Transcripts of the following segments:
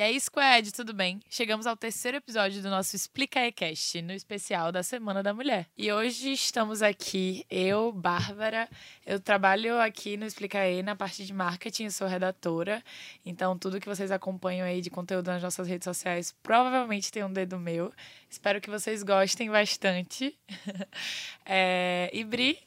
E aí, Squad, tudo bem? Chegamos ao terceiro episódio do nosso Explica Ecast, no especial da Semana da Mulher. E hoje estamos aqui, eu, Bárbara, eu trabalho aqui no Explica E na parte de marketing, sou redatora, então tudo que vocês acompanham aí de conteúdo nas nossas redes sociais provavelmente tem um dedo meu. Espero que vocês gostem bastante. é... E Bri?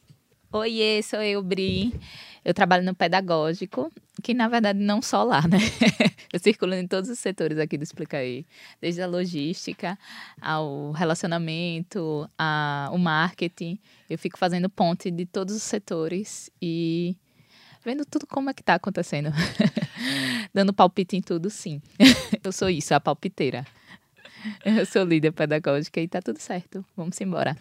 Oiê, sou eu, Bri. Eu trabalho no pedagógico, que na verdade não só lá, né? Eu circulo em todos os setores aqui do Explica aí, desde a logística ao relacionamento, ao marketing. Eu fico fazendo ponte de todos os setores e vendo tudo como é que tá acontecendo. Dando palpite em tudo, sim. Eu sou isso, a palpiteira. Eu sou líder pedagógica e tá tudo certo. Vamos embora.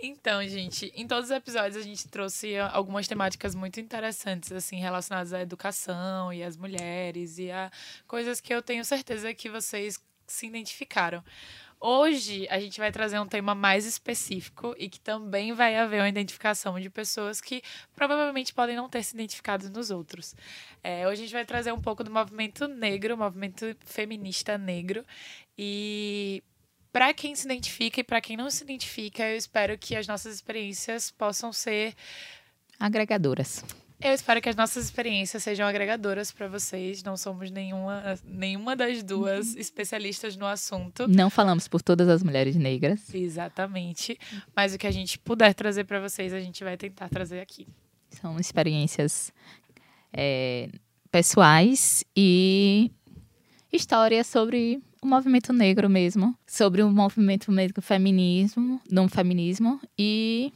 Então, gente, em todos os episódios a gente trouxe algumas temáticas muito interessantes, assim, relacionadas à educação e às mulheres e a coisas que eu tenho certeza que vocês se identificaram. Hoje a gente vai trazer um tema mais específico e que também vai haver uma identificação de pessoas que provavelmente podem não ter se identificado nos outros. É, hoje a gente vai trazer um pouco do movimento negro, movimento feminista negro. E para quem se identifica e para quem não se identifica, eu espero que as nossas experiências possam ser agregadoras. Eu espero que as nossas experiências sejam agregadoras para vocês. Não somos nenhuma, nenhuma das duas uhum. especialistas no assunto. Não falamos por todas as mulheres negras. Exatamente. Mas o que a gente puder trazer para vocês, a gente vai tentar trazer aqui. São experiências é, pessoais e histórias sobre o movimento negro mesmo, sobre o movimento negro feminismo, não feminismo e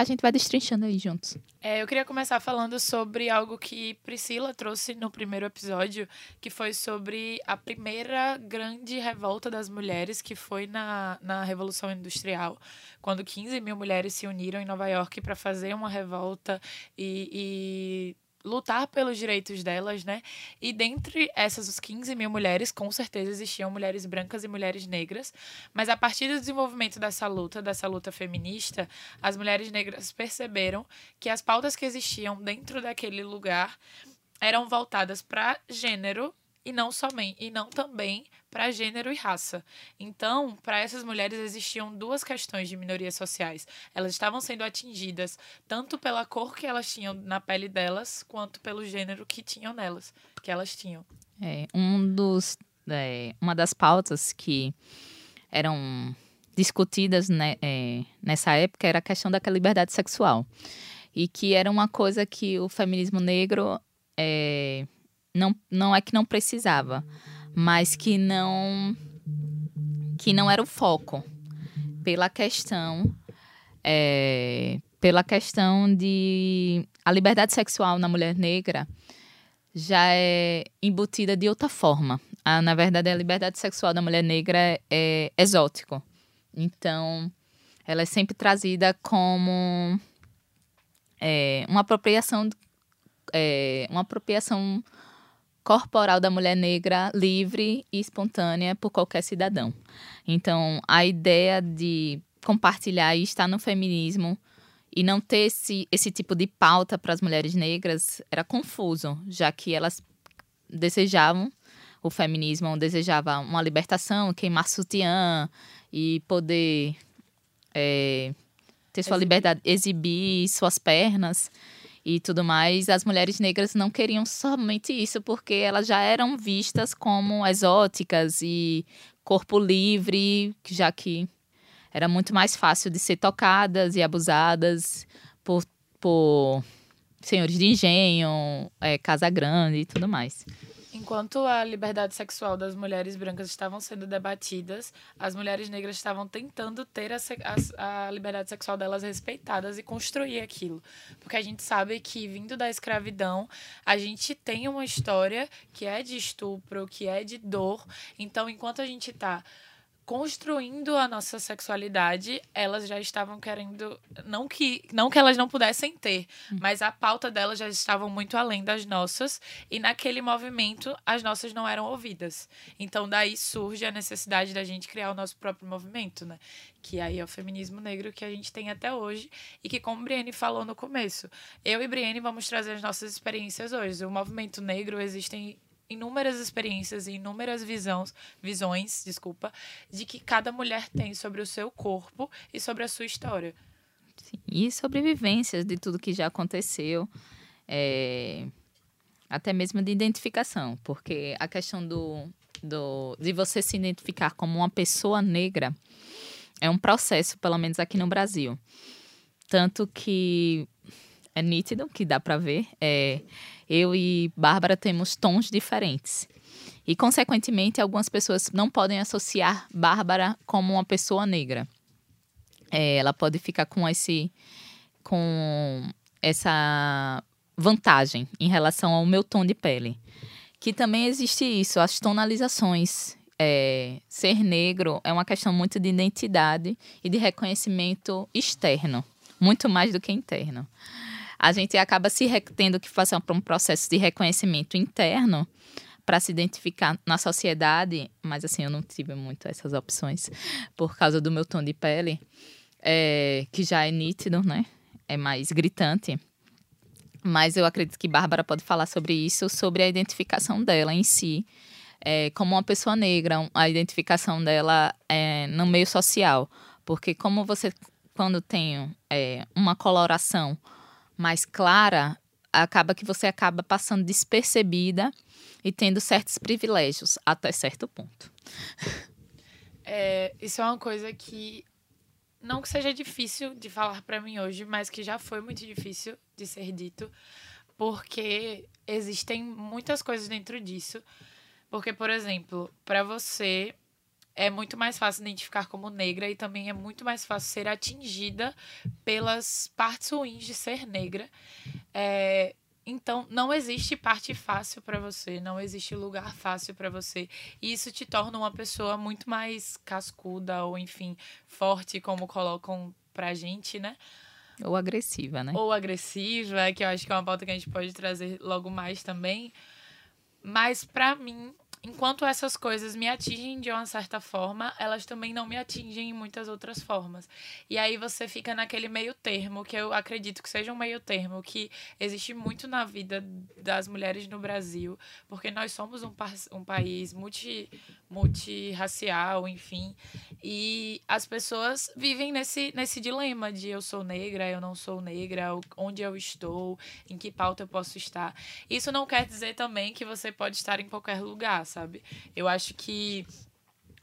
a gente vai destrinchando aí juntos. É, eu queria começar falando sobre algo que Priscila trouxe no primeiro episódio, que foi sobre a primeira grande revolta das mulheres, que foi na, na Revolução Industrial, quando 15 mil mulheres se uniram em Nova York para fazer uma revolta e, e lutar pelos direitos delas, né? E dentre essas 15 mil mulheres, com certeza existiam mulheres brancas e mulheres negras, mas a partir do desenvolvimento dessa luta, dessa luta feminista, as mulheres negras perceberam que as pautas que existiam dentro daquele lugar eram voltadas para gênero e não somente e não também para gênero e raça. Então, para essas mulheres existiam duas questões de minorias sociais. Elas estavam sendo atingidas tanto pela cor que elas tinham na pele delas, quanto pelo gênero que tinham nelas, que elas tinham. É, um dos é, uma das pautas que eram discutidas né, é, nessa época era a questão da liberdade sexual e que era uma coisa que o feminismo negro é, não, não é que não precisava, mas que não que não era o foco pela questão é, pela questão de a liberdade sexual na mulher negra já é embutida de outra forma. A, na verdade, a liberdade sexual da mulher negra é, é exótico. Então, ela é sempre trazida como é, uma apropriação é, uma apropriação corporal da mulher negra livre e espontânea por qualquer cidadão. Então, a ideia de compartilhar e estar no feminismo e não ter esse, esse tipo de pauta para as mulheres negras era confuso, já que elas desejavam o feminismo, desejavam uma libertação, queimar sutiã e poder é, ter sua liberdade, exibir suas pernas e tudo mais, as mulheres negras não queriam somente isso, porque elas já eram vistas como exóticas e corpo livre, já que era muito mais fácil de ser tocadas e abusadas por, por senhores de engenho, é, casa grande e tudo mais. Enquanto a liberdade sexual das mulheres brancas estavam sendo debatidas, as mulheres negras estavam tentando ter a, a, a, liberdade sexual delas respeitadas e construir aquilo. Porque a gente sabe que, vindo da escravidão, a gente tem uma história que é de estupro, que é de dor. Então, enquanto a gente está construindo a nossa sexualidade, elas já estavam querendo. Não que, não que elas não pudessem ter, hum. mas a pauta delas já estavam muito além das nossas. E naquele movimento, as nossas não eram ouvidas. Então, daí surge a necessidade da gente criar o nosso próprio movimento, né? Que aí é o feminismo negro que a gente tem até hoje. E que, como Brienne falou no começo, eu e Brienne vamos trazer as nossas experiências hoje. O movimento negro existem inúmeras experiências e inúmeras visões, visões, desculpa, de que cada mulher tem sobre o seu corpo e sobre a sua história. Sim, e sobre vivências de tudo que já aconteceu, é, até mesmo de identificação, porque a questão do, do, de você se identificar como uma pessoa negra é um processo, pelo menos aqui no Brasil. Tanto que é nítido, que dá para ver, é, eu e Bárbara temos tons diferentes. E, consequentemente, algumas pessoas não podem associar Bárbara como uma pessoa negra. É, ela pode ficar com esse com essa vantagem em relação ao meu tom de pele. Que também existe isso, as tonalizações. É, ser negro é uma questão muito de identidade e de reconhecimento externo, muito mais do que interno a gente acaba se tendo que fazer um processo de reconhecimento interno para se identificar na sociedade, mas assim, eu não tive muito essas opções por causa do meu tom de pele, é, que já é nítido, né? É mais gritante. Mas eu acredito que Bárbara pode falar sobre isso, sobre a identificação dela em si, é, como uma pessoa negra, a identificação dela é, no meio social. Porque como você, quando tem é, uma coloração mais clara, acaba que você acaba passando despercebida e tendo certos privilégios até certo ponto. É, isso é uma coisa que não que seja difícil de falar para mim hoje, mas que já foi muito difícil de ser dito, porque existem muitas coisas dentro disso. Porque, por exemplo, para você é muito mais fácil identificar como negra e também é muito mais fácil ser atingida pelas partes ruins de ser negra. É, então, não existe parte fácil para você, não existe lugar fácil para você. E isso te torna uma pessoa muito mais cascuda ou, enfim, forte, como colocam pra gente, né? Ou agressiva, né? Ou agressiva, que eu acho que é uma pauta que a gente pode trazer logo mais também. Mas, para mim, enquanto essas coisas me atingem de uma certa forma, elas também não me atingem em muitas outras formas. E aí você fica naquele meio termo, que eu acredito que seja um meio termo, que existe muito na vida das mulheres no Brasil, porque nós somos um, um país multi, multirracial, enfim, e as pessoas vivem nesse, nesse dilema de eu sou negra, eu não sou negra, onde eu estou, em que pauta eu posso estar. Isso não quer dizer também que você pode estar em qualquer lugar, sabe? Eu acho que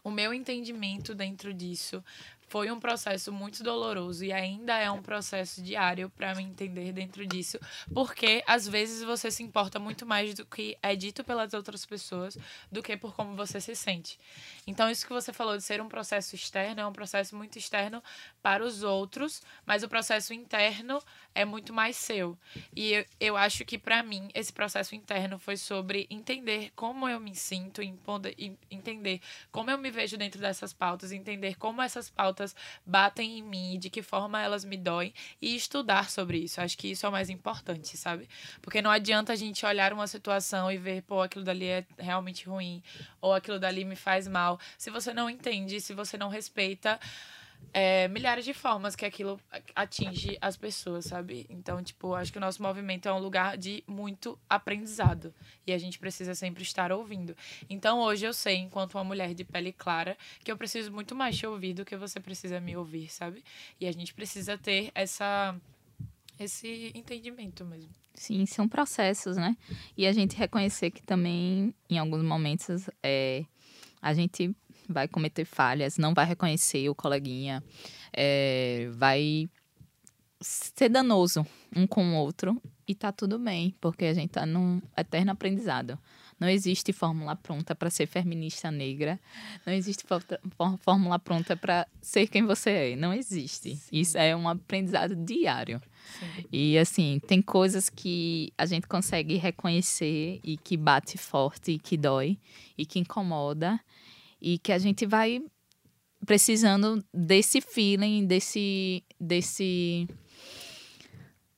o meu entendimento dentro disso foi um processo muito doloroso e ainda é um processo diário para me entender dentro disso, porque às vezes você se importa muito mais do que é dito pelas outras pessoas do que por como você se sente. Então, isso que você falou de ser um processo externo é um processo muito externo para os outros, mas o processo interno é muito mais seu. E eu, eu acho que para mim esse processo interno foi sobre entender como eu me sinto, entender como eu me vejo dentro dessas pautas, entender como essas pautas batem em mim, de que forma elas me doem e estudar sobre isso. Acho que isso é o mais importante, sabe? Porque não adianta a gente olhar uma situação e ver, pô, aquilo dali é realmente ruim ou aquilo dali me faz mal. Se você não entende, se você não respeita é, milhares de formas que aquilo atinge as pessoas, sabe? Então, tipo, acho que o nosso movimento é um lugar de muito aprendizado e a gente precisa sempre estar ouvindo. Então, hoje eu sei, enquanto uma mulher de pele clara, que eu preciso muito mais te ouvir do que você precisa me ouvir, sabe? E a gente precisa ter essa esse entendimento mesmo. Sim, são processos, né? E a gente reconhecer que também, em alguns momentos, é, a gente vai cometer falhas, não vai reconhecer o coleguinha, é, vai ser danoso um com o outro e tá tudo bem, porque a gente tá num eterno aprendizado. Não existe fórmula pronta para ser feminista negra. Não existe fórmula pronta para ser quem você é. Não existe. Sim. Isso é um aprendizado diário. Sim. E assim, tem coisas que a gente consegue reconhecer e que bate forte e que dói e que incomoda e que a gente vai precisando desse feeling, desse, desse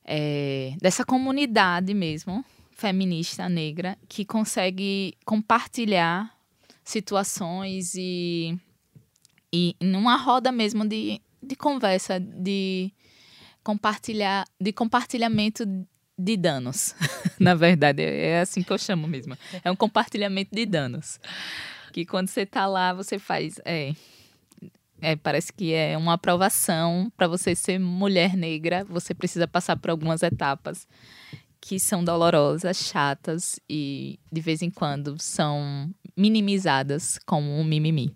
é, dessa comunidade mesmo feminista negra que consegue compartilhar situações e, e numa roda mesmo de, de conversa, de compartilhar, de compartilhamento de danos. Na verdade, é assim que eu chamo mesmo. É um compartilhamento de danos. Que quando você tá lá, você faz. É, é, parece que é uma aprovação para você ser mulher negra, você precisa passar por algumas etapas que são dolorosas, chatas e de vez em quando são minimizadas como um mimimi,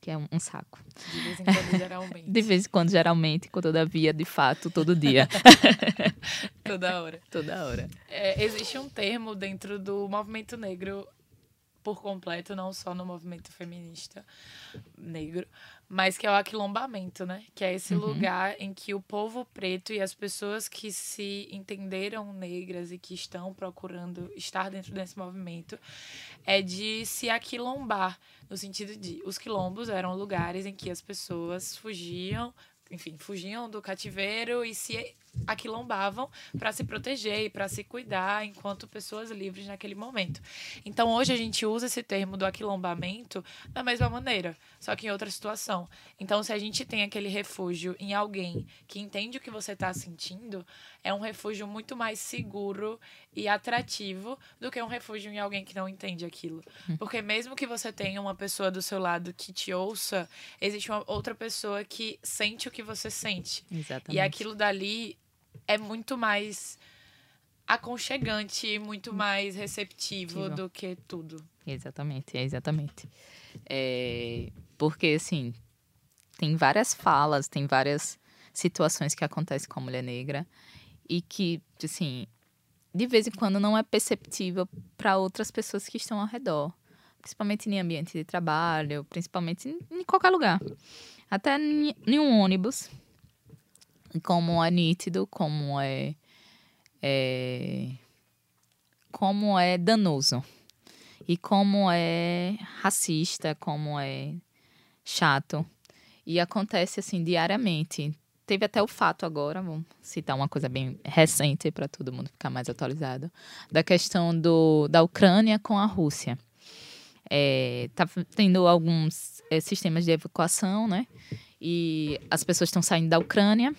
que é um, um saco. De vez em quando, geralmente. de vez em quando, geralmente, todavia, de fato, todo dia. Toda hora. Toda hora. É, existe um termo dentro do movimento negro por completo, não só no movimento feminista negro, mas que é o aquilombamento, né? Que é esse uhum. lugar em que o povo preto e as pessoas que se entenderam negras e que estão procurando estar dentro desse movimento é de se aquilombar, no sentido de os quilombos eram lugares em que as pessoas fugiam enfim, fugiam do cativeiro e se aquilombavam para se proteger e para se cuidar enquanto pessoas livres naquele momento. Então hoje a gente usa esse termo do aquilombamento da mesma maneira, só que em outra situação. Então se a gente tem aquele refúgio em alguém que entende o que você está sentindo, é um refúgio muito mais seguro e atrativo do que um refúgio em alguém que não entende aquilo. Hum. Porque mesmo que você tenha uma pessoa do seu lado que te ouça, existe uma outra pessoa que sente o que você sente. Exatamente. E aquilo dali é muito mais aconchegante, muito mais receptivo do que tudo. Exatamente, é exatamente. É, porque, assim, tem várias falas, tem várias situações que acontecem com a mulher negra e que, assim, de vez em quando não é perceptível para outras pessoas que estão ao redor. Principalmente em ambiente de trabalho, principalmente em, qualquer lugar. Até em um ônibus, como é nítido, como é, é como é danoso e como é racista, como é chato. E acontece assim diariamente. Teve até o fato agora, vamos citar uma coisa bem recente para todo mundo ficar mais atualizado, da questão do, da Ucrânia com a Rússia. É, tá tendo alguns é, sistemas de evacuação, né? E as pessoas estão saindo da Ucrânia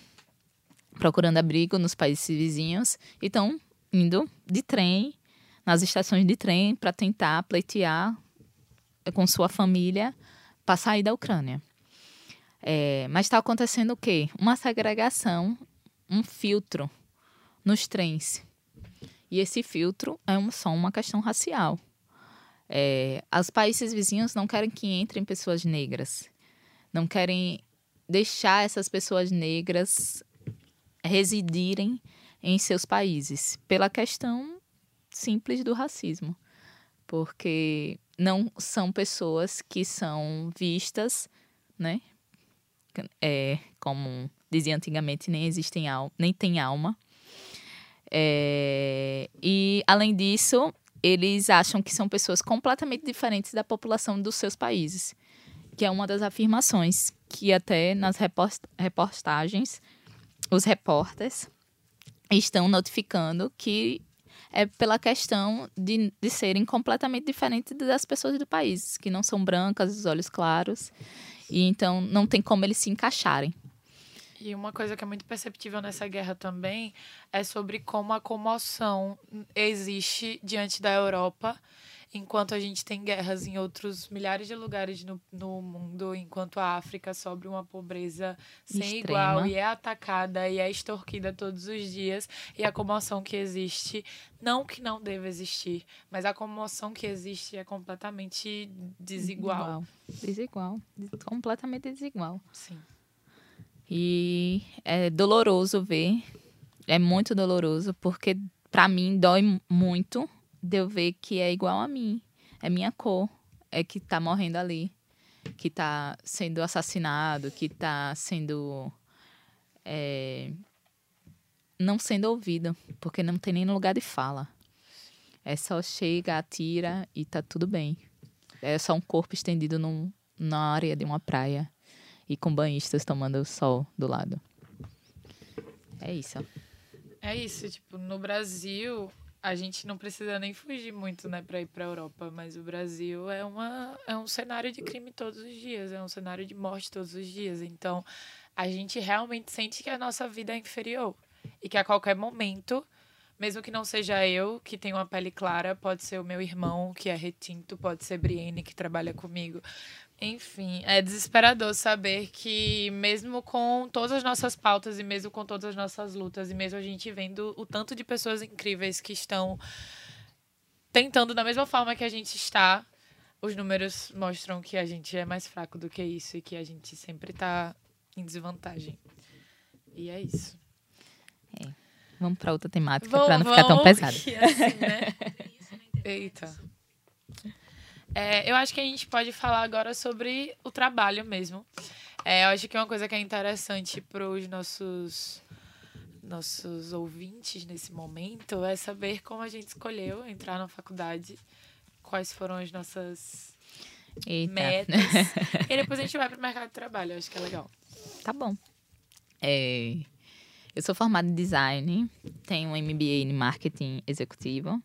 procurando abrigo nos países vizinhos e estão indo de trem, nas estações de trem, para tentar pleitear com sua família para sair da Ucrânia. É, mas está acontecendo o quê? Uma segregação, um filtro nos trens. E esse filtro é um, só uma questão racial. É, os países vizinhos não querem que entrem pessoas negras, não querem deixar essas pessoas negras residirem em seus países, pela questão simples do racismo. Porque não são pessoas que são vistas, né? É, como dizia antigamente, nem existem alma, nem tem alma. É, e além disso, eles acham que são pessoas completamente diferentes da população dos seus países, que é uma das afirmações que até nas reportagens os repórteres estão notificando que é pela questão de, de serem completamente diferentes das pessoas do país, que não são brancas, os olhos claros, e então não tem como eles se encaixarem. E uma coisa que é muito perceptível nessa guerra também é sobre como a comoção existe diante da Europa enquanto a gente tem guerras em outros milhares de lugares no, no mundo, enquanto a África sobre uma pobreza sem Extrema. igual e é atacada e é extorquida todos os dias, e a comoção que existe, não que não deva existir, mas a comoção que existe é completamente desigual. Desigual, desigual. completamente desigual. Sim. E é doloroso ver, é muito doloroso, porque para mim dói muito de eu ver que é igual a mim. É minha cor. É que tá morrendo ali. Que tá sendo assassinado, que tá sendo. É, não sendo ouvido, porque não tem nem lugar de fala. É só chega, atira e tá tudo bem. É só um corpo estendido num, na área de uma praia. e com banhistas tomando sol do lado. É isso. É isso, tipo, no Brasil, a gente não precisa nem fugir muito, né, para ir para a Europa, mas o Brasil é uma é um cenário de crime todos os dias, é um cenário de morte todos os dias. Então, a gente realmente sente que a nossa vida é inferior e que a qualquer momento, mesmo que não seja eu que tenho uma pele clara, pode ser o meu irmão que é retinto, pode ser Brienne que trabalha comigo, enfim, é desesperador saber que, mesmo com todas as nossas pautas e mesmo com todas as nossas lutas, e mesmo a gente vendo o tanto de pessoas incríveis que estão tentando da mesma forma que a gente está, os números mostram que a gente é mais fraco do que isso e que a gente sempre está em desvantagem. E é isso. É. Vamos para outra temática para não ficar tão pesado. Assim, né? Eita. É, eu acho que a gente pode falar agora sobre o trabalho mesmo. É, eu acho que é uma coisa que é interessante para os nossos nossos ouvintes nesse momento é saber como a gente escolheu entrar na faculdade, quais foram as nossas Eita. metas. e depois a gente vai para o mercado de trabalho, eu acho que é legal. Tá bom. É, eu sou formada em design, tenho um MBA em marketing executivo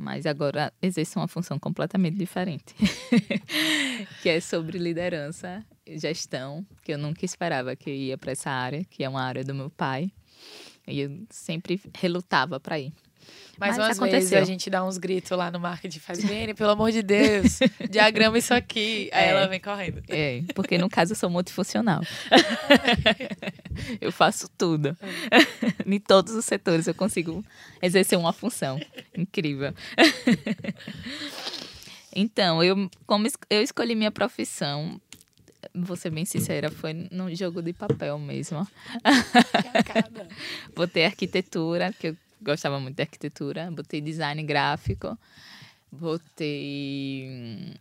mas agora exerce uma função completamente diferente, que é sobre liderança, gestão, que eu nunca esperava que ia para essa área, que é uma área do meu pai, e eu sempre relutava para ir. Mas, Mas umas aconteceu. vezes a gente dá uns gritos lá no marketing, faz bem, pelo amor de Deus, diagrama isso aqui. Aí é, ela vem correndo. É, porque no caso eu sou multifuncional. eu faço tudo. É. em todos os setores eu consigo exercer uma função. Incrível. então, eu, como eu escolhi minha profissão, vou ser bem sincera, foi num jogo de papel mesmo. Botei arquitetura, que eu gostava muito de arquitetura. Botei design gráfico. Botei.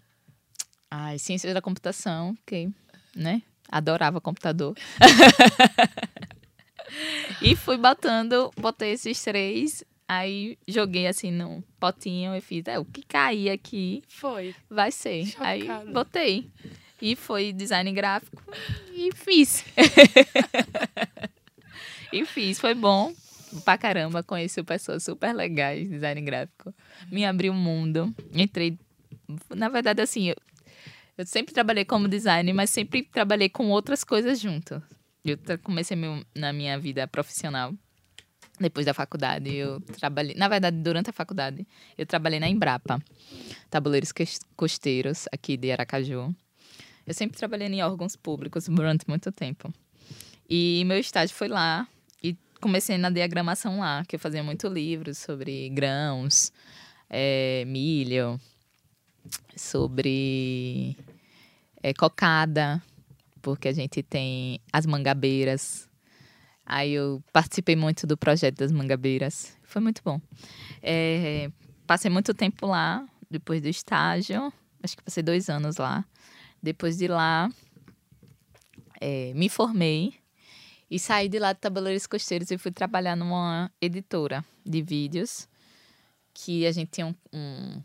Ai, ciência da computação, que, né? Adorava computador. e fui botando, botei esses três, aí joguei assim num potinho e fiz, é, o que cair aqui foi. Vai ser. Chocada. Aí botei. E foi design gráfico e fiz. e fiz, foi bom pra caramba, conheci pessoas super legais, design gráfico. Me abriu um mundo. Entrei. Na verdade, assim, eu, eu sempre trabalhei como designer, mas sempre trabalhei com outras coisas junto. Eu comecei meu, na minha vida profissional. Depois da faculdade, eu trabalhei. Na verdade, durante a faculdade, eu trabalhei na Embrapa, Tabuleiros Costeiros, aqui de Aracaju. Eu sempre trabalhei em órgãos públicos durante muito tempo. E meu estágio foi lá, comecei na diagramação lá, que eu fazia muito livros sobre grãos, é, milho, sobre é, cocada, porque a gente tem as mangabeiras. Aí eu participei muito do projeto das mangabeiras. Foi muito bom. É, passei muito tempo lá, depois do estágio. Acho que passei dois anos lá. Depois de lá, é, me formei e saí de lá de Tabuleiros Costeiros e fui trabalhar numa editora de vídeos, que a gente tinha um, um,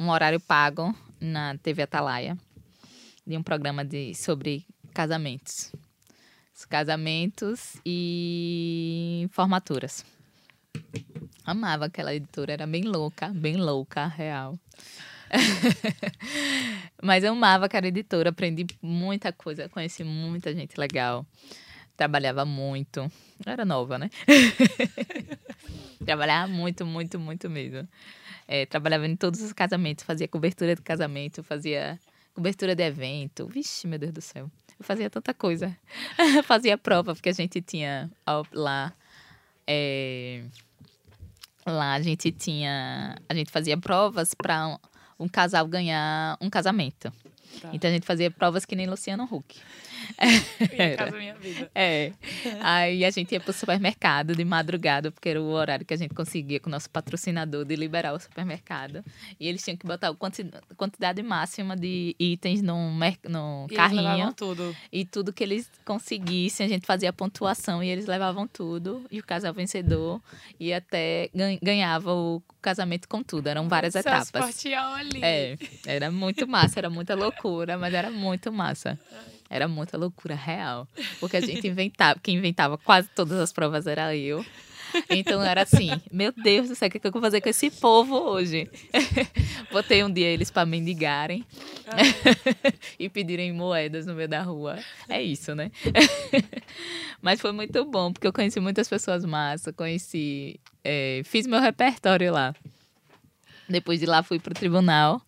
um horário pago na TV Atalaia, de um programa de, sobre casamentos. Casamentos e formaturas. Amava aquela editora, era bem louca, bem louca, real. Mas eu amava aquela editora, aprendi muita coisa, conheci muita gente legal. Trabalhava muito. Eu era nova, né? trabalhava muito, muito, muito mesmo. É, trabalhava em todos os casamentos, fazia cobertura de casamento, fazia cobertura de evento. Vixe, meu Deus do céu. Eu fazia tanta coisa. fazia prova, porque a gente tinha lá. É, lá a gente tinha. A gente fazia provas para um, um casal ganhar um casamento. Tá. Então a gente fazia provas que nem Luciano Huck. Minha casa, minha vida. É. Aí a gente ia pro supermercado de madrugada, porque era o horário que a gente conseguia com o nosso patrocinador de liberar o supermercado. E eles tinham que botar a quantidade máxima de itens no, no e carrinho. tudo. E tudo que eles conseguissem, a gente fazia a pontuação e eles levavam tudo. E o casal vencedor e até ganhava o casamento com tudo. Eram várias Seu etapas. Ali. É, era muito massa, era muita loucura, mas era muito massa. Era muita loucura real. Porque a gente inventava, quem inventava quase todas as provas era eu. Então era assim, meu Deus do céu, o que, eu vou fazer com esse povo hoje? Botei um dia eles para mendigarem e pedirem moedas no meio da rua. É isso, né? Mas foi muito bom, porque eu conheci muitas pessoas massas, conheci. É, fiz meu repertório lá. Depois de lá fui para o tribunal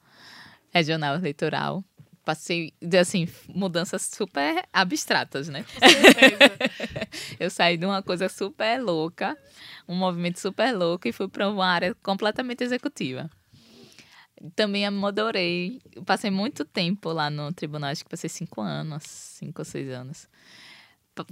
regional eleitoral passei, assim, mudanças super abstratas, né? eu saí de uma coisa super louca, um movimento super louco e fui para uma área completamente executiva. Também adorei, passei muito tempo lá no tribunal, acho que passei cinco anos, cinco ou seis anos.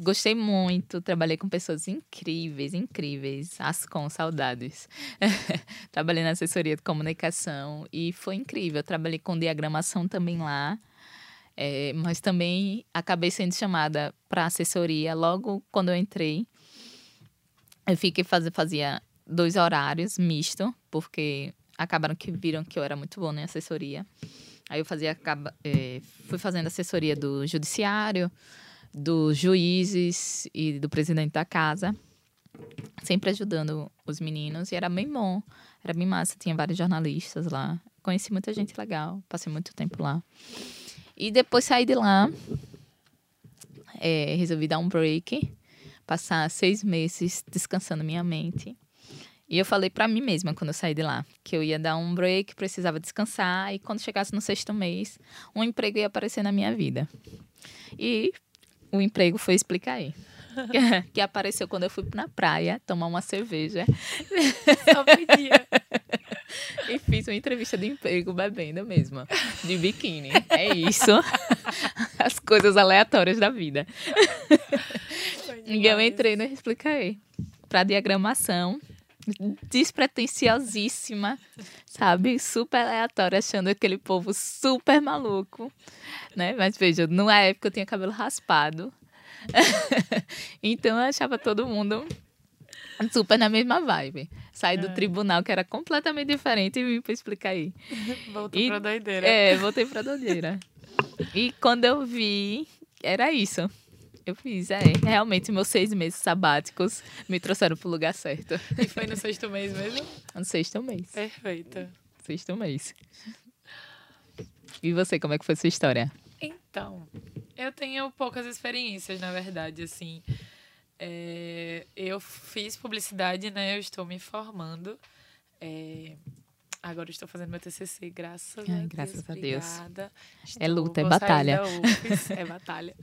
Gostei muito, trabalhei com pessoas incríveis, incríveis, as com saudades. trabalhei na assessoria de comunicação e foi incrível. trabalhei com diagramação também lá. É, mas também acabei sendo chamada para assessoria logo quando eu entrei. Eu fiquei fazer fazia dois horários misto, porque acabaram que viram que eu era muito boa em assessoria. Aí eu fazia acaba, é, fui fazendo assessoria do judiciário, dos juízes e do presidente da casa, sempre ajudando os meninos e era bem bom, era bem massa, tinha vários jornalistas lá. Conheci muita gente legal, passei muito tempo lá. E depois saí de lá, é, resolvi dar um break, passar seis meses descansando minha mente. E eu falei para mim mesma quando eu saí de lá que eu ia dar um break, precisava descansar e quando chegasse no sexto mês, um emprego ia aparecer na minha vida. E o emprego foi explicar aí. que apareceu quando eu fui na praia tomar uma cerveja. Só podia. e fiz uma entrevista de emprego bebendo mesmo, de biquíni. É isso. As coisas aleatórias da vida. E eu entrei no Explicaí para diagramação despretensiosíssima, sabe? Super aleatória, achando aquele povo super maluco, né? Mas veja, numa época eu tinha cabelo raspado. então eu achava todo mundo super na mesma vibe. Saí do é. tribunal, que era completamente diferente, e vim pra explicar aí. Voltou e, pra doideira. É, voltei pra doideira. e quando eu vi, era isso. Eu fiz, é. Realmente, meus seis meses sabáticos me trouxeram pro lugar certo. E foi no sexto mês mesmo? No sexto mês. Perfeito. Sexto mês. E você, como é que foi a sua história? Então, eu tenho poucas experiências, na verdade, assim. É, eu fiz publicidade, né? Eu estou me formando. É, agora estou fazendo meu TCC, graças Ai, a Deus. Graças a Deus. Estou, é luta, é batalha. UFES, é batalha.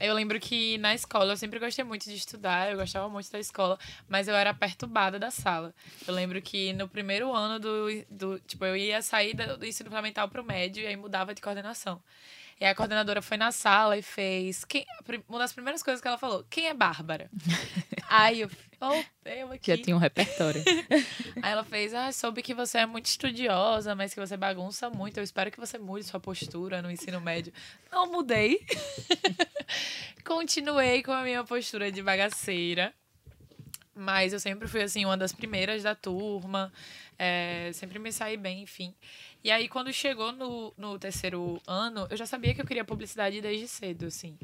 Eu lembro que na escola eu sempre gostei muito de estudar, eu gostava muito da escola, mas eu era perturbada da sala. Eu lembro que no primeiro ano do. do tipo, eu ia sair do ensino fundamental para o médio e aí mudava de coordenação. E a coordenadora foi na sala e fez. Quem, uma das primeiras coisas que ela falou: quem é Bárbara? Aí eu. Oh, eu aqui. Já tinha um repertório. Aí ela fez: Ah, soube que você é muito estudiosa, mas que você bagunça muito. Eu espero que você mude sua postura no ensino médio. Não mudei. Continuei com a minha postura de bagaceira. Mas eu sempre fui, assim, uma das primeiras da turma. É, sempre me saí bem, enfim. E aí, quando chegou no, no terceiro ano, eu já sabia que eu queria publicidade desde cedo, assim.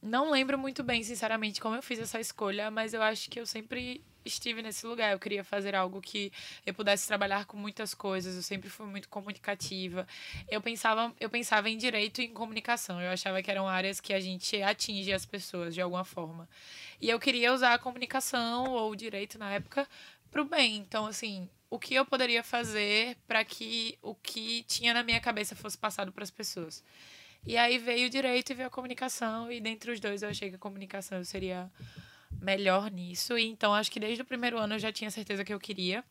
Não lembro muito bem, sinceramente, como eu fiz essa escolha, mas eu acho que eu sempre estive nesse lugar. Eu queria fazer algo que eu pudesse trabalhar com muitas coisas. Eu sempre fui muito comunicativa. Eu pensava, eu pensava em direito e em comunicação. Eu achava que eram áreas que a gente atinge as pessoas de alguma forma. E eu queria usar a comunicação ou o direito na época para o bem. Então, assim, o que eu poderia fazer para que o que tinha na minha cabeça fosse passado para as pessoas. E aí veio o direito e veio a comunicação, e dentre os dois eu achei que a comunicação seria melhor nisso. E então acho que desde o primeiro ano eu já tinha certeza que eu queria.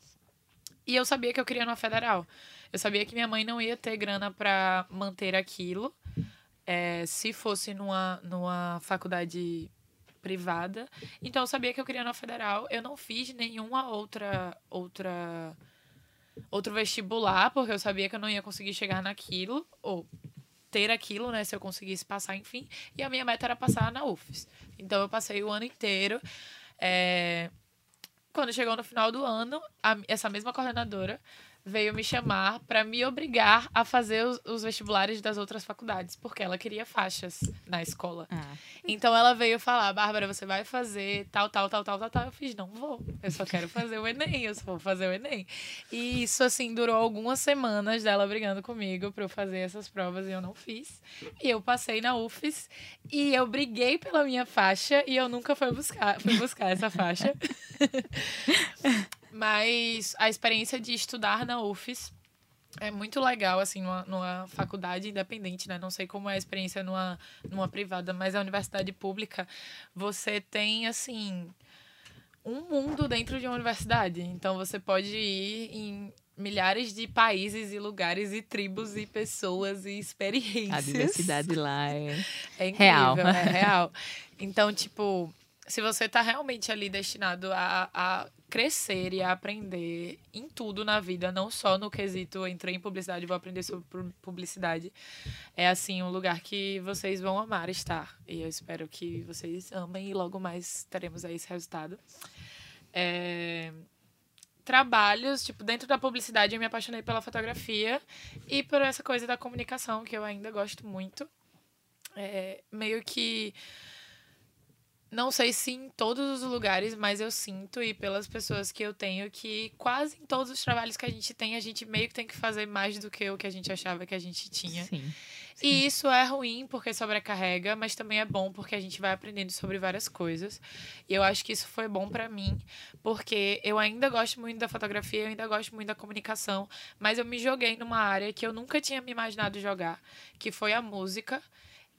E eu sabia que eu queria numa federal. Eu sabia que minha mãe não ia ter grana para manter aquilo. É, se fosse numa, numa faculdade privada. Então eu sabia que eu queria na federal. Eu não fiz nenhuma outra outra outro vestibular, porque eu sabia que eu não ia conseguir chegar naquilo ou ter aquilo, né, se eu conseguisse passar, enfim. E a minha meta era passar na UFES. Então eu passei o ano inteiro. É... Quando chegou no final do ano, a, essa mesma coordenadora veio me chamar para me obrigar a fazer os, os, vestibulares das outras faculdades, porque ela queria faixas na escola. Ah. Então ela veio falar: Bárbara, você vai fazer tal, tal, tal, tal, tal, tal. Eu fiz: não vou. Eu só quero fazer o Enem, eu só vou fazer o Enem. E isso, assim, durou algumas semanas dela brigando comigo para eu fazer essas provas e eu não fiz. E eu passei na UFES e eu briguei pela minha faixa e eu nunca fui buscar, fui buscar essa faixa. Mas a experiência de estudar na UFES é muito legal, assim, numa, numa, faculdade independente, né? Não sei como é a experiência numa, numa privada, mas a universidade pública, você tem, assim, um mundo dentro de uma universidade. Então, você pode ir em milhares de países e lugares e tribos e pessoas e experiências. A diversidade lá é, é incrível, real. É real. Então, tipo, se você está realmente ali destinado a, a crescer e a aprender em tudo na vida, não só no quesito entrei em publicidade, vou aprender sobre publicidade. É assim um lugar que vocês vão amar estar. E eu espero que vocês amem e logo mais teremos aí esse resultado. É... Trabalhos, tipo, dentro da publicidade eu me apaixonei pela fotografia e por essa coisa da comunicação, que eu ainda gosto muito. É, meio que não sei se em todos os lugares, mas eu sinto, e pelas pessoas que eu tenho, que quase em todos os trabalhos que a gente tem, a gente meio que tem que fazer mais do que o que a gente achava que a gente tinha. Sim. Sim. E isso é ruim porque sobrecarrega, mas também é bom porque a gente vai aprendendo sobre várias coisas. E eu acho que isso foi bom para mim, porque eu ainda gosto muito da fotografia, eu ainda gosto muito da comunicação, mas eu me joguei numa área que eu nunca tinha me imaginado jogar, que foi a música.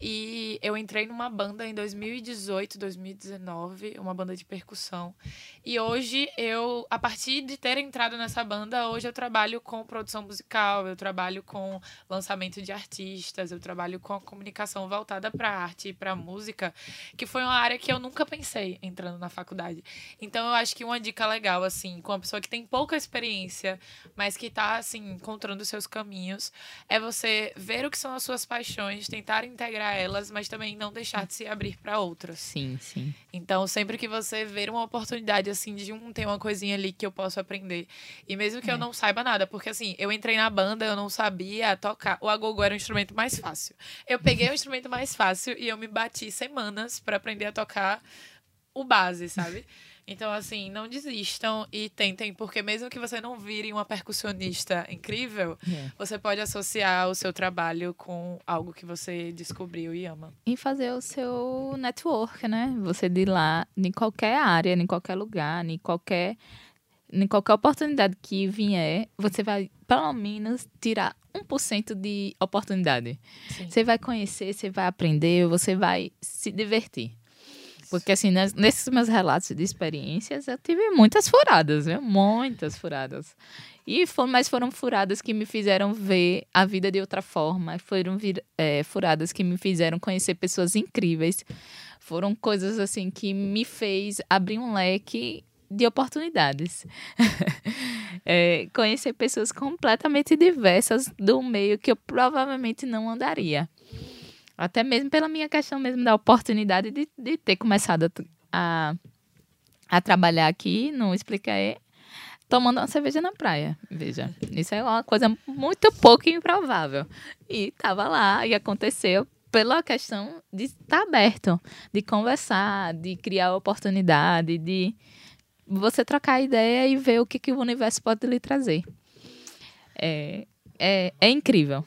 E eu entrei numa banda em 2018, 2019, uma banda de percussão. E hoje eu, a partir de ter entrado nessa banda, hoje eu trabalho com produção musical, eu trabalho com lançamento de artistas, eu trabalho com a comunicação voltada para arte e para música, que foi uma área que eu nunca pensei entrando na faculdade. Então eu acho que uma dica legal assim, com uma pessoa que tem pouca experiência, mas que está assim encontrando seus caminhos, é você ver o que são as suas paixões, tentar integrar elas, mas também não deixar de se abrir para outras. Sim, sim. Então, sempre que você ver uma oportunidade assim de um tem uma coisinha ali que eu posso aprender. E mesmo que é. eu não saiba nada, porque assim, eu entrei na banda, eu não sabia tocar. O agogo era o instrumento mais fácil. Eu peguei o instrumento mais fácil e eu me bati semanas para aprender a tocar o base, sabe? Então, assim, não desistam e tentem, porque mesmo que você não vire uma percussionista incrível. É. você pode associar o seu trabalho com algo que você descobriu e ama. E fazer o seu network, né? Você de lá, em qualquer área, em qualquer lugar, em qualquer, em qualquer oportunidade que vier, você vai, pelo menos, tirar 1% de oportunidade. Sim. Você vai conhecer, você vai aprender, você vai se divertir. Porque, assim, nesses meus relatos de experiências, eu tive muitas furadas, viu? Muitas furadas. E foram, mas foram furadas que me fizeram ver a vida de outra forma. Foram vir, é, furadas que me fizeram conhecer pessoas incríveis. Foram coisas, assim, que me fez abrir um leque de oportunidades. é, conhecer pessoas completamente diversas do meio que eu provavelmente não andaria. Até mesmo pela minha questão mesmo da oportunidade de, de ter começado a, a trabalhar aqui no Explicaê, tomando uma cerveja na praia. Veja, isso é uma coisa muito pouco improvável. E estava lá e aconteceu pela questão de estar aberto, de conversar, de criar oportunidade, de você trocar ideia e ver o que, que o universo pode lhe trazer. É, é, é incrível.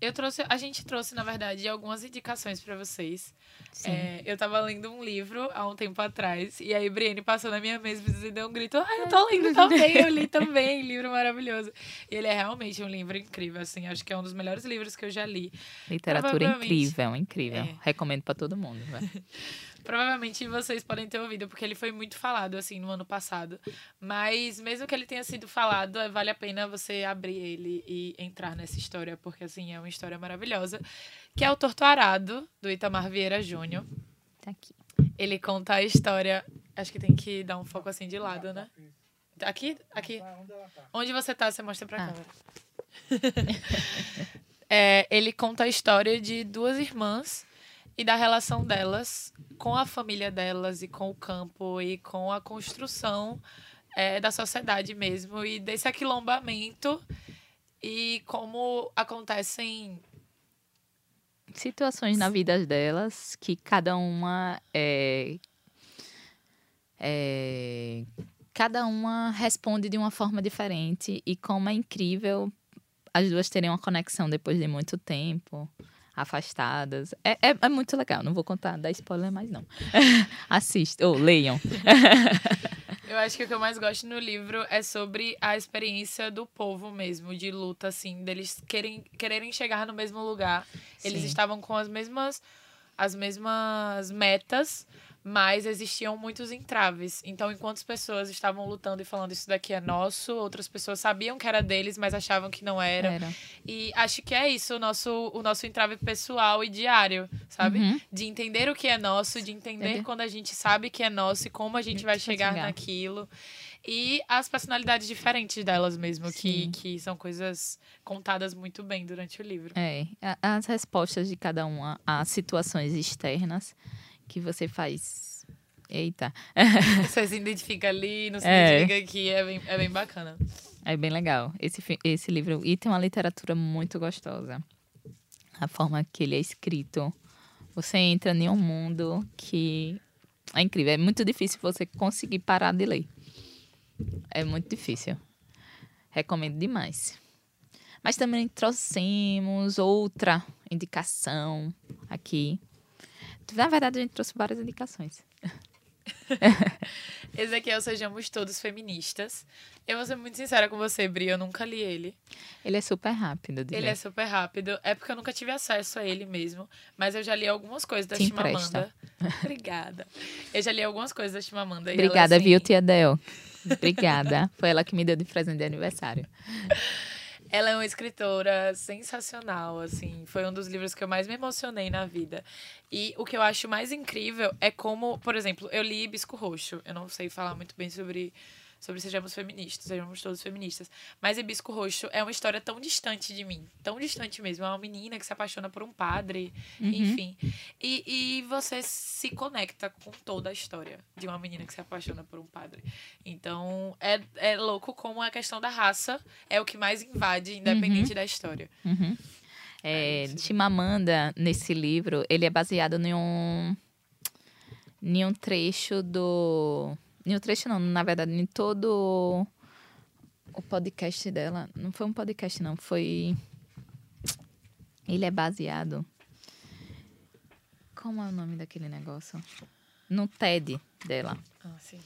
Eu trouxe, a gente trouxe, na verdade, algumas indicações para vocês. É, eu tava lendo um livro há um tempo atrás, e aí Brienne passou na minha mesa e deu um grito: Ah, eu tô lendo também, eu li também, livro maravilhoso. E ele é realmente um livro incrível, assim, acho que é um dos melhores livros que eu já li. Literatura incrível, incrível. É. Recomendo para todo mundo. Provavelmente vocês podem ter ouvido, porque ele foi muito falado, assim, no ano passado. Mas, mesmo que ele tenha sido falado, é, vale a pena você abrir ele e entrar nessa história, porque, assim, é uma história maravilhosa. Que é o Torto Arado, do Itamar Vieira Júnior. Tá aqui. Ele conta a história. Acho que tem que dar um foco assim de lado, né? Aqui? Aqui? Onde você tá, você mostra pra ah. câmera. é, ele conta a história de duas irmãs e da relação delas com a família delas e com o campo e com a construção é, da sociedade mesmo e desse aquilombamento e como acontecem situações na vida delas que cada uma é, é, cada uma responde de uma forma diferente e como é incrível as duas terem uma conexão depois de muito tempo afastadas. É, é, é muito legal. Não vou contar, dar spoiler mais não. Assistam, ou leiam. Eu acho que o que eu mais gosto no livro é sobre a experiência do povo mesmo, de luta, assim, deles querem, quererem chegar no mesmo lugar. Sim. Eles estavam com as mesmas, as mesmas metas, mas existiam muitos entraves. Então, enquanto as pessoas estavam lutando e falando isso daqui é nosso, outras pessoas sabiam que era deles, mas achavam que não era. era. E acho que é isso o nosso, o nosso entrave pessoal e diário, sabe? Uhum. De entender o que é nosso, de entender quando a gente sabe que é nosso e como a gente vai chegar, chegar. naquilo. E as personalidades diferentes delas mesmo, que, que são coisas contadas muito bem durante o livro. É, as respostas de cada uma às situações externas que você faz. Eita. Você se identifica ali, não se é. identifica aqui, é bem, é bem bacana. É bem legal. Esse, esse livro. E tem uma literatura muito gostosa. A forma que ele é escrito. Você entra em um mundo que é incrível. É muito difícil você conseguir parar de ler. É muito difícil. Recomendo demais. Mas também trouxemos outra indicação aqui na verdade, a gente trouxe várias indicações. Esse aqui é o Sejamos Todos Feministas. Eu vou ser muito sincera com você, Bri, eu nunca li ele. Ele é super rápido. ele é super rápido. É porque eu nunca tive acesso a ele mesmo. Mas eu já li algumas coisas da Te Chimamanda. Obrigada. Eu já li algumas coisas da Chimamanda. Obrigada, assim... viu, tia Del? Obrigada. Foi ela que me deu de presente de aniversário. Ela é uma escritora sensacional, assim. Foi um dos livros que eu mais me emocionei na vida. E o que eu acho mais incrível é como, por exemplo, eu li Bisco Roxo. Eu não sei falar muito bem sobre sobre sejamos feministas, sejamos todos feministas. Mas Hibisco Roxo é uma história tão distante de mim, tão distante mesmo. É uma menina que se apaixona por um padre, uhum. enfim. E, e você se conecta com toda a história de uma menina que se apaixona por um padre. Então, é, é louco como a questão da raça é o que mais invade, independente uhum. da história. Uhum. É, é Chimamanda, nesse livro, ele é baseado em um, em um trecho do em um trecho não, na verdade, em todo o podcast dela. Não foi um podcast, não. Foi. Ele é baseado. Como é o nome daquele negócio? No TED dela. Ah, sim.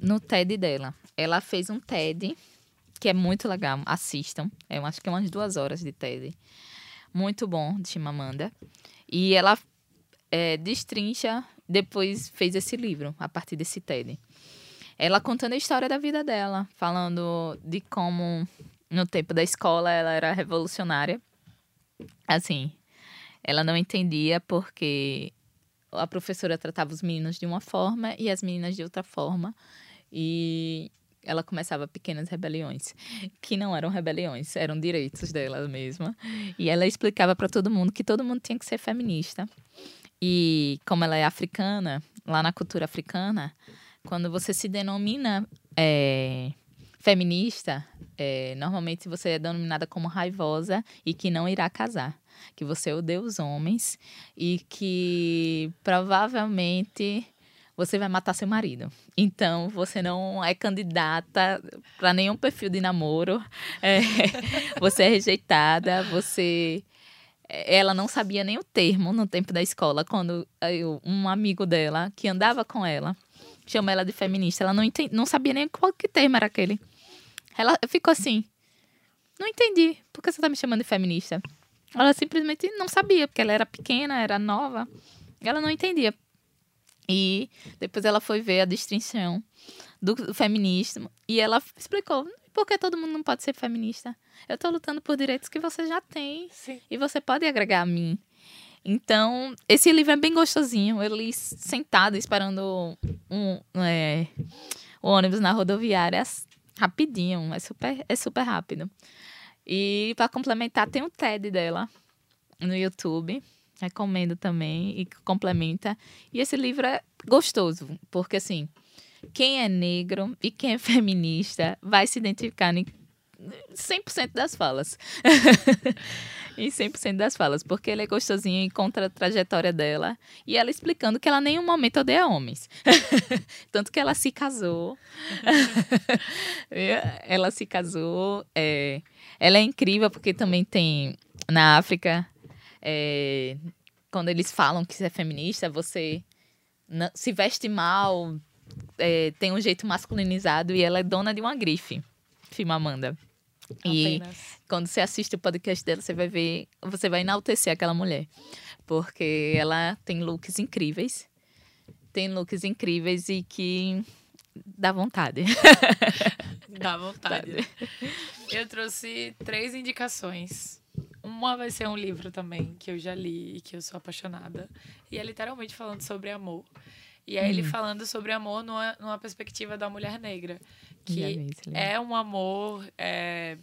No TED dela. Ela fez um TED que é muito legal. Assistam. É, eu acho que é umas duas horas de TED. Muito bom, de Chimamanda. E ela é, destrincha depois fez esse livro, a partir desse TED. Ela contando a história da vida dela, falando de como no tempo da escola ela era revolucionária. Assim, ela não entendia porque a professora tratava os meninos de uma forma e as meninas de outra forma. E ela começava pequenas rebeliões, que não eram rebeliões, eram direitos dela mesma. E ela explicava para todo mundo que todo mundo tinha que ser feminista e como ela é africana, lá na cultura africana, quando você se denomina é, feminista, é, normalmente você é denominada como raivosa e que não irá casar. Que você odeia os homens e que provavelmente você vai matar seu marido. Então, você não é candidata para nenhum perfil de namoro. É, você é rejeitada, você ela não sabia nem o termo no tempo da escola, quando eu, um amigo dela, que andava com ela, chamou ela de feminista. Ela não, entendi, não sabia nem qual que termo era aquele. Ela ficou assim, não entendi, por que você tá me chamando de feminista? Ela simplesmente não sabia, porque ela era pequena, era nova. Ela não entendia. E depois ela foi ver a distinção do feminismo e ela explicou por que todo mundo não pode ser feminista. Eu estou lutando por direitos que você já tem Sim. e você pode agregar a mim. Então, esse livro é bem gostosinho. Eu li sentado, esperando um, é, o ônibus na rodoviária rapidinho. É super, é super rápido. E para complementar, tem o TED dela no YouTube. Recomendo também e complementa. E esse livro é gostoso, porque assim, quem é negro e quem é feminista vai se identificar em 100% das falas. em 100% das falas, porque ele é gostosinho e contra a trajetória dela. E ela explicando que ela em nenhum momento odeia homens. Tanto que ela se casou. ela se casou. É, ela é incrível porque também tem na África. É, quando eles falam que você é feminista, você se veste mal, é, tem um jeito masculinizado e ela é dona de uma grife. Fimamanda. E quando você assiste o podcast dela, você vai ver, você vai enaltecer aquela mulher. Porque ela tem looks incríveis. Tem looks incríveis e que dá vontade. Dá vontade. Eu trouxe três indicações. Uma vai ser um livro também que eu já li e que eu sou apaixonada. E é literalmente falando sobre amor. E é hum. ele falando sobre amor numa, numa perspectiva da mulher negra. Que é um amor é,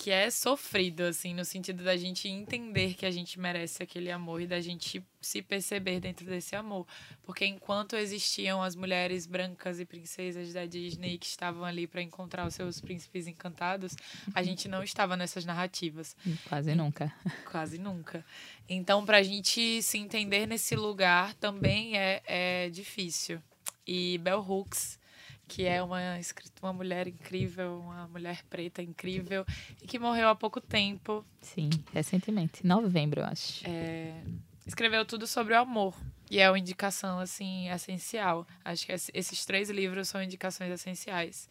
que é sofrido, assim, no sentido da gente entender que a gente merece aquele amor e da gente se perceber dentro desse amor. Porque enquanto existiam as mulheres brancas e princesas da Disney que estavam ali para encontrar os seus príncipes encantados, a gente não estava nessas narrativas. Quase nunca. Quase nunca. Então, para a gente se entender nesse lugar também é, é difícil. E Bell Hooks que é uma, uma mulher incrível, uma mulher preta incrível, e que morreu há pouco tempo. Sim, recentemente, novembro, eu acho. É, escreveu tudo sobre o amor. E é uma indicação, assim, essencial. Acho que esses três livros são indicações essenciais.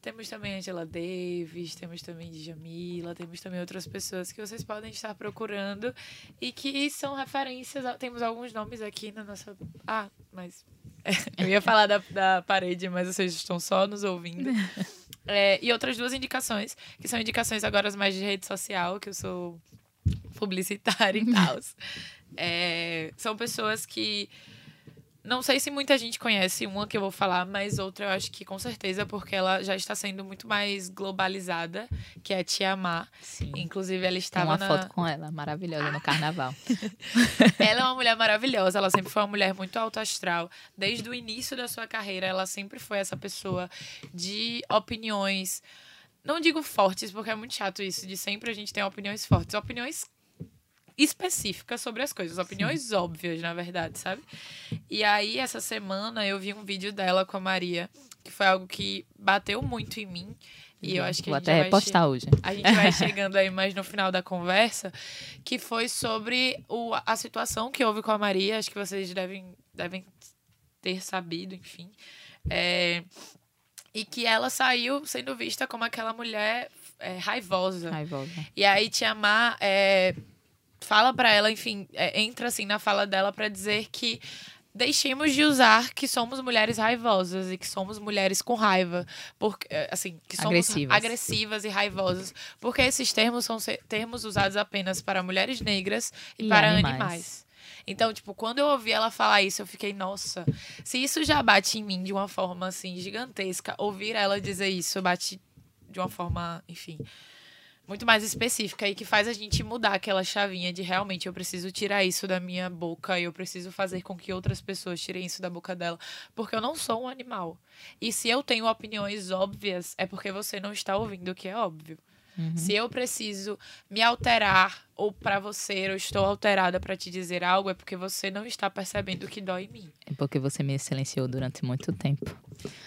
Temos também Angela Davis, temos também Djamila, temos também outras pessoas que vocês podem estar procurando e que são referências. Temos alguns nomes aqui na nossa. Ah, mas Eu ia falar da, da parede, mas vocês estão só nos ouvindo. É, e outras duas indicações, que são indicações agora mais de rede social, que eu sou publicitária e tal. É, são pessoas que não sei se muita gente conhece uma que eu vou falar, mas outra eu acho que com certeza, porque ela já está sendo muito mais globalizada, que é a Tia Ma. Sim. Inclusive, ela estava. Tem uma na... foto com ela, maravilhosa, no carnaval. ela é uma mulher maravilhosa, ela sempre foi uma mulher muito alto astral. Desde o início da sua carreira, ela sempre foi essa pessoa de opiniões. Não digo fortes, porque é muito chato isso, de sempre a gente tem opiniões fortes. Opiniões específicas sobre as coisas, opiniões Sim. óbvias, na verdade, sabe? E aí, essa semana, eu vi um vídeo dela com a Maria, que foi algo que bateu muito em mim. E eu acho que Vou a gente até repostar che... hoje. A gente vai chegando aí mais no final da conversa, que foi sobre o, a situação que houve com a Maria. Acho que vocês devem, devem ter sabido, enfim. É, e que ela saiu sendo vista como aquela mulher é, raivosa. Raivosa. E aí Tia Má é, fala para ela, enfim, é, entra assim na fala dela para dizer que deixemos de usar que somos mulheres raivosas e que somos mulheres com raiva, porque é, assim, que somos agressivas, agressivas e raivosas, porque esses termos são termos usados apenas para mulheres negras e, e para animais. animais. Então, tipo, quando eu ouvi ela falar isso, eu fiquei, nossa, se isso já bate em mim de uma forma assim gigantesca, ouvir ela dizer isso bate de uma forma, enfim, muito mais específica e que faz a gente mudar aquela chavinha de realmente eu preciso tirar isso da minha boca e eu preciso fazer com que outras pessoas tirem isso da boca dela, porque eu não sou um animal. E se eu tenho opiniões óbvias, é porque você não está ouvindo o que é óbvio. Uhum. Se eu preciso me alterar ou para você eu estou alterada para te dizer algo, é porque você não está percebendo o que dói em mim. É porque você me silenciou durante muito tempo.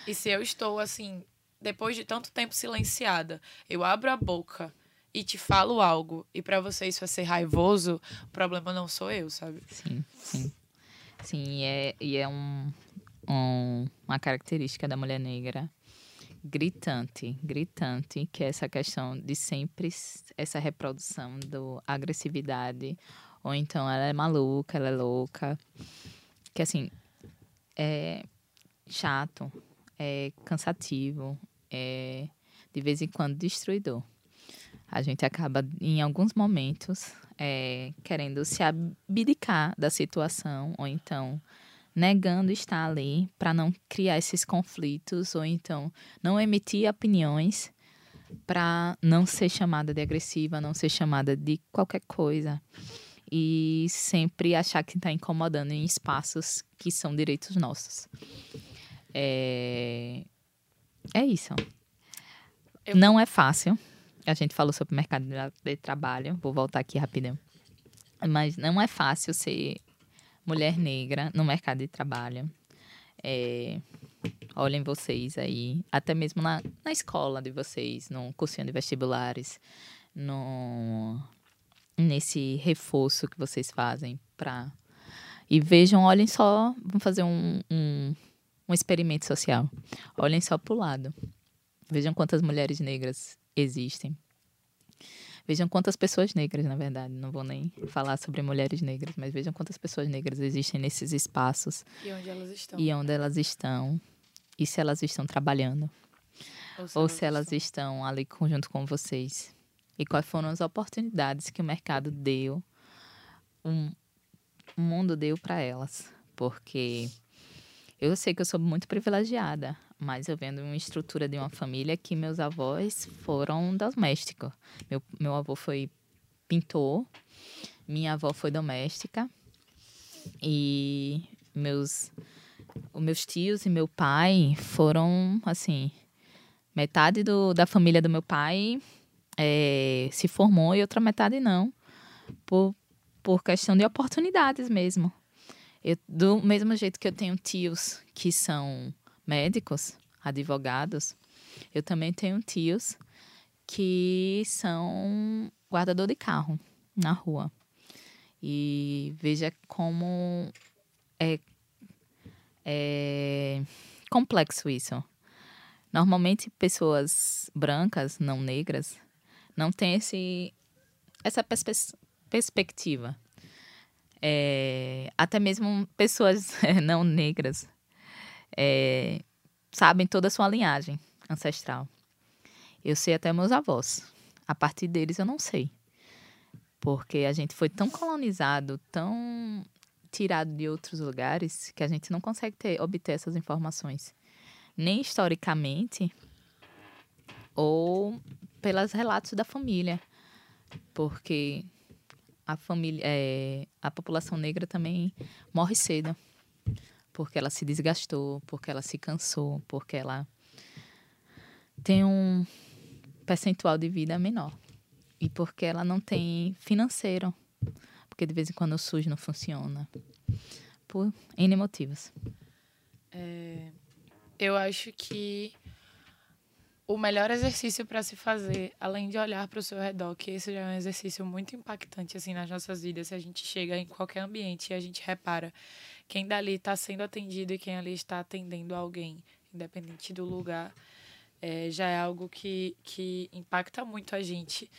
E se eu estou assim, depois de tanto tempo silenciada, eu abro a boca e te falo algo e para você isso vai ser raivoso, o problema não sou eu, sabe? Sim, sim. Sim, é, e é um, um, uma característica da mulher negra gritante, gritante, que é essa questão de sempre essa reprodução do agressividade, ou então ela é maluca, ela é louca, que assim, é chato, é cansativo, é de vez em quando destruidor a gente acaba, em alguns momentos, é, querendo se abdicar da situação, ou então negando estar ali para não criar esses conflitos, ou então não emitir opiniões para não ser chamada de agressiva, não ser chamada de qualquer coisa. E sempre achar que está incomodando em espaços que são direitos nossos. É, é isso. Eu- Não é fácil. A gente falou sobre o mercado de- trabalho. Vou voltar aqui rapidão. Mas não é fácil ser mulher negra no mercado de trabalho. É, olhem vocês aí, até mesmo na, na escola de vocês, no cursinho de vestibulares, no, nesse reforço que vocês fazem para e vejam, olhem só, vamos fazer um, um, um experimento social. Olhem só para o lado. Vejam quantas mulheres negras existem. Vejam quantas pessoas negras, na verdade. Não vou nem falar sobre mulheres negras, mas vejam quantas pessoas negras existem nesses espaços E onde elas estão. e onde elas estão. E se elas estão trabalhando. Ou se elas estão ali junto com vocês. E quais foram as oportunidades que o mercado deu, um, o mundo deu para elas. Porque eu sei que eu sou muito privilegiada, mas eu venho de uma estrutura de uma família que meus avós foram domésticos. Meu, meu avô foi pintor, minha avó foi doméstica e meus os meus tios e meu pai foram assim metade do, da família do meu pai eh, se formou e outra metade não por, por questão de oportunidades mesmo eu, do mesmo jeito que eu tenho tios que são médicos advogados eu também tenho tios que são guardador de carro na rua e veja como é, é complexo isso. Normalmente pessoas brancas, não negras, não têm esse, essa perspe- perspectiva. É, até mesmo pessoas não negras é, sabem toda a sua linhagem ancestral. Eu sei até meus avós. A partir deles eu não sei. Porque a gente foi tão colonizado, tão tirado de outros lugares, que a gente não consegue ter, obter essas informações. Nem historicamente, ou pelos relatos da família. Porque a família, é, a população negra também morre cedo. Porque ela se desgastou, porque ela se cansou, porque ela tem um percentual de vida menor. E porque ela não tem financeiro. Porque de vez em quando o SUS não funciona. Por N motivos. É, eu acho que o melhor exercício para se fazer, além de olhar para o seu redor, que esse já é um exercício muito impactante assim nas nossas vidas, se a gente chega em qualquer ambiente e a gente repara quem dali está sendo atendido e quem ali está atendendo alguém, independente do lugar, é, já é algo que, que impacta muito a gente.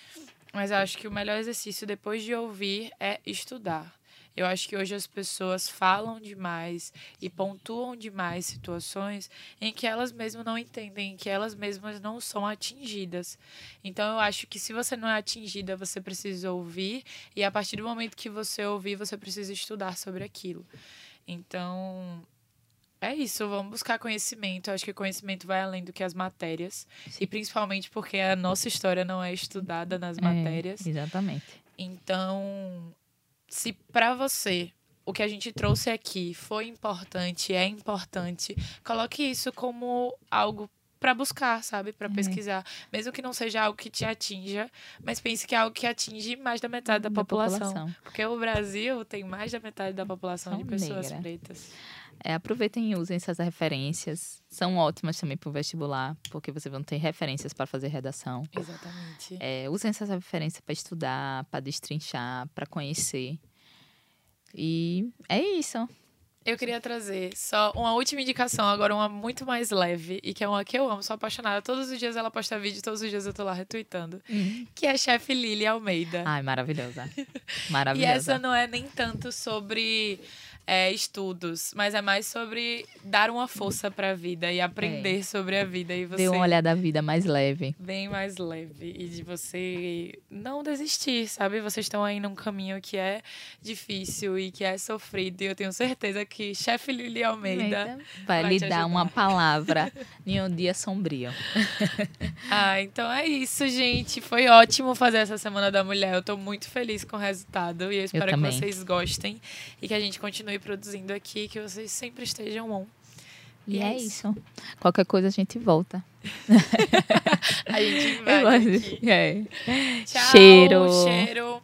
Mas eu acho que o melhor exercício depois de ouvir é estudar. Eu acho que hoje as pessoas falam demais e pontuam demais situações em que elas mesmas não entendem, em que elas mesmas não são atingidas. Então eu acho que se você não é atingida, você precisa ouvir e a partir do momento que você ouvir, você precisa estudar sobre aquilo. Então, é isso, vamos buscar conhecimento. Eu acho que conhecimento vai além do que as matérias. E principalmente porque a nossa história não é estudada nas matérias. É, exatamente. Então, se para você o que a gente trouxe aqui foi importante, é importante, coloque isso como algo para buscar, sabe? Para É. pesquisar. Mesmo que não seja algo que te atinja, mas pense que é algo que atinge mais da metade da, Da população. população. Porque o Brasil tem mais da metade da população São de pessoas negra. pretas. É, aproveitem e usem essas referências. São ótimas também para o vestibular, porque vocês vão ter referências para fazer redação. Exatamente. É, usem essas referências para estudar, para destrinchar, para conhecer. E é isso. Eu queria trazer só uma última indicação, agora uma muito mais leve, e que é uma que eu amo, sou apaixonada. Todos os dias ela posta vídeo, todos os dias eu tô lá retweetando. Que é a chefe Lili Almeida. Ai, maravilhosa. e Maravilhosa. essa não é nem tanto sobre é, estudos, mas é mais sobre dar uma força pra vida e aprender sobre a vida. E você Dê um olhar da vida mais leve. bem mais leve e de você não desistir, sabe? Vocês estão aí num caminho que é difícil e que é sofrido. E eu tenho certeza que chefe Lili Almeida vai, vai lhe dar uma palavra em um dia sombrio. Ah, então é isso, gente. Foi ótimo fazer essa Semana da Mulher. Eu tô muito feliz com o resultado e eu espero que também. vocês gostem e que a gente continue continue produzindo aqui, que vocês sempre estejam on. E, e é, isso. isso. Qualquer coisa a gente volta. a gente vai. Aqui. É. Tchau, cheiro. Cheiro.